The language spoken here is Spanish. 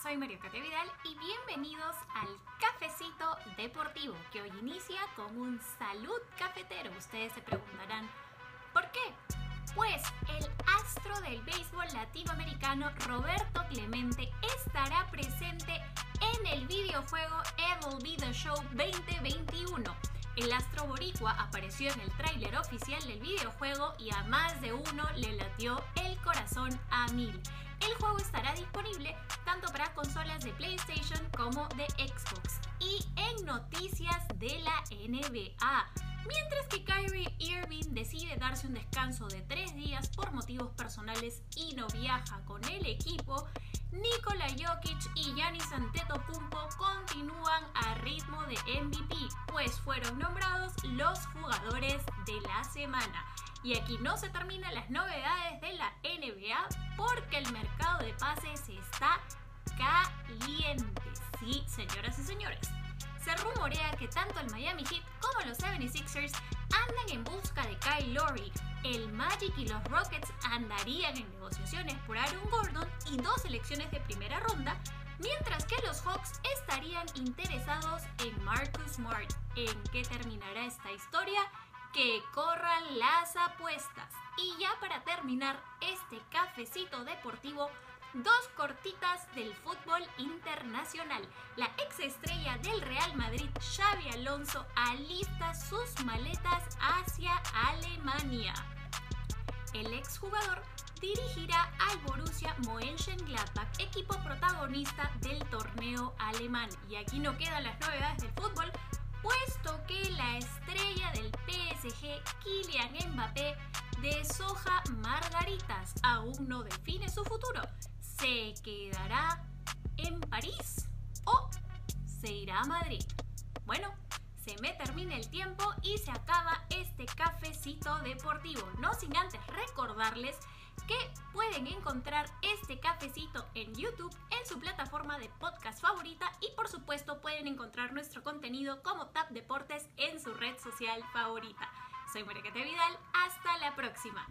Soy María Cate Vidal y bienvenidos al Cafecito Deportivo, que hoy inicia con un salud cafetero. Ustedes se preguntarán, ¿por qué? Pues el astro del béisbol latinoamericano Roberto Clemente estará presente en el videojuego MLB The Show 2021. El astro boricua apareció en el tráiler oficial del videojuego y a más de uno le latió el corazón a mil. El juego estará disponible tanto para consolas de PlayStation como de Xbox. Y en noticias de la NBA, mientras que Kyrie Irving decide darse un descanso de tres días por motivos personales y no viaja con el equipo, Nikola Jokic y Giannis Antetokounmpo continúan a ritmo de MVP, pues fueron nombrados los jugadores de la semana. Y aquí no se terminan las novedades de la NBA porque el mercado de pases está caliente. Sí, señoras y señores. Se rumorea que tanto el Miami Heat como los 76ers andan en busca de Kyle Lowry. El Magic y los Rockets andarían en negociaciones por Aaron Gordon y dos selecciones de primera ronda, mientras que los Hawks estarían interesados en Marcus Smart. ¿En qué terminará esta historia? Que corran las apuestas. Y ya para terminar este cafecito deportivo, dos cortitas del fútbol internacional. La ex estrella del Real Madrid, Xavi Alonso, alista sus maletas hacia Alemania. El exjugador dirigirá al Borussia Mönchengladbach, equipo protagonista del torneo alemán. Y aquí no quedan las novedades del fútbol, puesto que la estrella del PSG, Kylian Mbappé, deshoja margaritas, aún no define su futuro. ¿Se quedará en París o se irá a Madrid? Bueno, se me termina el tiempo y se acaba este cafecito deportivo. No sin antes recordarles que pueden encontrar este cafecito en YouTube, en su plataforma de podcast favorita y por supuesto pueden encontrar nuestro contenido como Tap Deportes en su red social favorita. Soy Mariquete Vidal, hasta la próxima.